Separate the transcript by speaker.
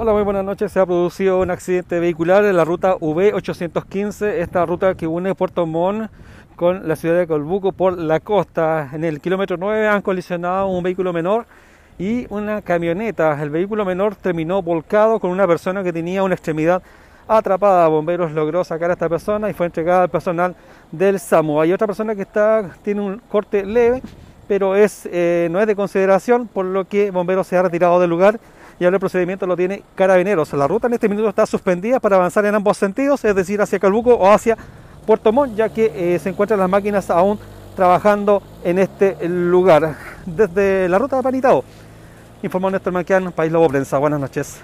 Speaker 1: Hola, muy buenas noches. Se ha producido un accidente vehicular en la ruta V815, esta ruta que une Puerto Montt con la ciudad de Colbuco por la costa. En el kilómetro 9 han colisionado un vehículo menor y una camioneta. El vehículo menor terminó volcado con una persona que tenía una extremidad atrapada. Bomberos logró sacar a esta persona y fue entregada al personal del SAMU. Hay otra persona que está tiene un corte leve, pero es eh, no es de consideración, por lo que Bomberos se ha retirado del lugar y ahora el procedimiento lo tiene Carabineros. La ruta en este minuto está suspendida para avanzar en ambos sentidos, es decir, hacia Calbuco o hacia Puerto Montt, ya que eh, se encuentran las máquinas aún trabajando en este lugar. Desde la ruta de Panitao, informó Néstor Manquian, País Lobo Prensa. Buenas noches.